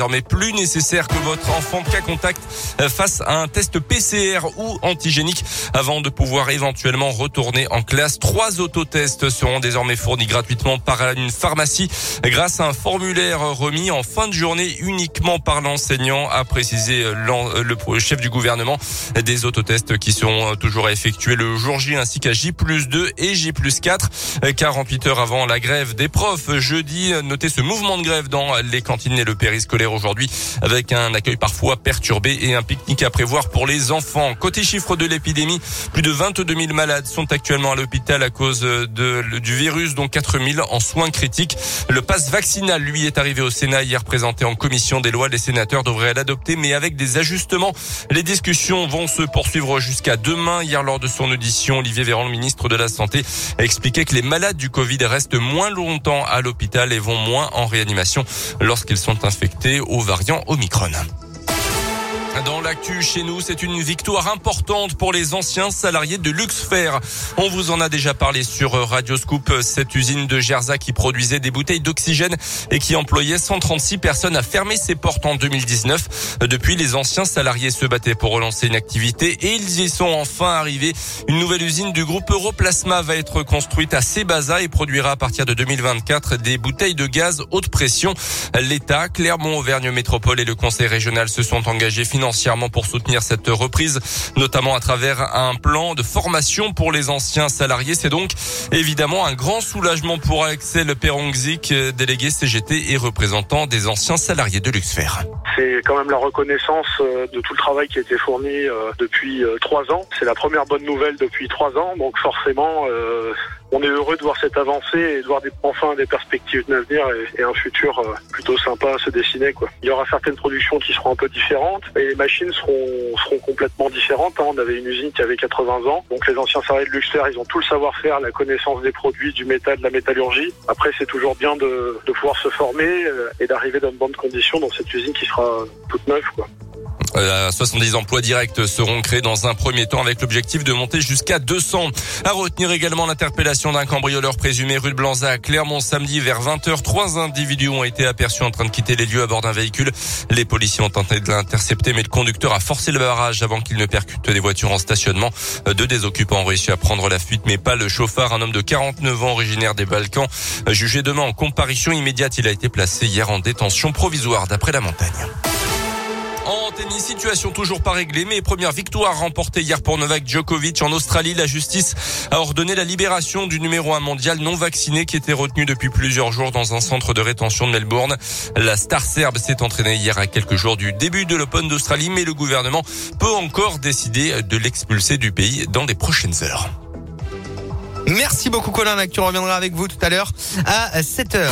désormais plus nécessaire que votre enfant cas contact euh, fasse un test PCR ou antigénique avant de pouvoir éventuellement retourner en classe. Trois autotests seront désormais fournis gratuitement par une pharmacie grâce à un formulaire remis en fin de journée uniquement par l'enseignant, a précisé le chef du gouvernement. Des autotests qui seront toujours effectués le jour J ainsi qu'à J plus 2 et J plus 4. 48 heures avant la grève des profs jeudi, notez ce mouvement de grève dans les cantines et le périscolaire aujourd'hui avec un accueil parfois perturbé et un pique-nique à prévoir pour les enfants. Côté chiffre de l'épidémie, plus de 22 000 malades sont actuellement à l'hôpital à cause du virus, dont 4 000 en soins critiques. Le pass vaccinal, lui, est arrivé au Sénat hier présenté en commission des lois. Les sénateurs devraient l'adopter, mais avec des ajustements. Les discussions vont se poursuivre jusqu'à demain. Hier, lors de son audition, Olivier Véran, le ministre de la Santé, a expliqué que les malades du Covid restent moins longtemps à l'hôpital et vont moins en réanimation lorsqu'ils sont infectés au variant Omicron. Dans l'actu chez nous, c'est une victoire importante pour les anciens salariés de Luxfer. On vous en a déjà parlé sur Radio Scoop, cette usine de Gerza qui produisait des bouteilles d'oxygène et qui employait 136 personnes a fermé ses portes en 2019. Depuis, les anciens salariés se battaient pour relancer une activité et ils y sont enfin arrivés. Une nouvelle usine du groupe Europlasma va être construite à Sébaza et produira à partir de 2024 des bouteilles de gaz haute pression. L'État, Clermont-Auvergne Métropole et le Conseil régional se sont engagés financièrement pour soutenir cette reprise, notamment à travers un plan de formation pour les anciens salariés. C'est donc évidemment un grand soulagement pour Axel Perongzik, délégué CGT et représentant des anciens salariés de Luxfer. C'est quand même la reconnaissance euh, de tout le travail qui a été fourni euh, depuis euh, trois ans. C'est la première bonne nouvelle depuis trois ans, donc forcément on est heureux de voir cette avancée et de voir enfin des perspectives d'avenir et, un futur euh, plutôt sympa à se dessiner. Quoi. Il y aura certaines productions qui seront un peu différentes et les machines seront, seront complètement différentes. Hein. On avait une usine qui avait 80 ans, donc les anciens salariés de Luxfer, ils ont tout le savoir-faire, la connaissance des produits, du métal, de la métallurgie. Après, c'est toujours bien de, de pouvoir se former euh, et d'arriver dans de bonnes conditions dans cette usine qui sera toute neuve. Quoi. 70 euh, emplois directs seront créés dans un premier temps avec l'objectif de monter jusqu'à 200. À retenir également l'interpellation d'un cambrioleur présumé rue de Blanza Clermont samedi vers 20h. Trois individus ont été aperçus en train de quitter les lieux à bord d'un véhicule. Les policiers ont tenté de l'intercepter mais le conducteur a forcé le barrage avant qu'il ne percute des voitures en stationnement. Deux des occupants ont réussi à prendre la fuite mais pas le chauffeur, un homme de 49 ans originaire des Balkans. Jugé demain en comparution immédiate, il a été placé hier en détention provisoire d'après la montagne. En tennis, situation toujours pas réglée, mais première victoire remportée hier pour Novak Djokovic en Australie. La justice a ordonné la libération du numéro un mondial non vacciné qui était retenu depuis plusieurs jours dans un centre de rétention de Melbourne. La star serbe s'est entraînée hier à quelques jours du début de l'Open d'Australie, mais le gouvernement peut encore décider de l'expulser du pays dans les prochaines heures. Merci beaucoup Colin, tu reviendra avec vous tout à l'heure à 7h.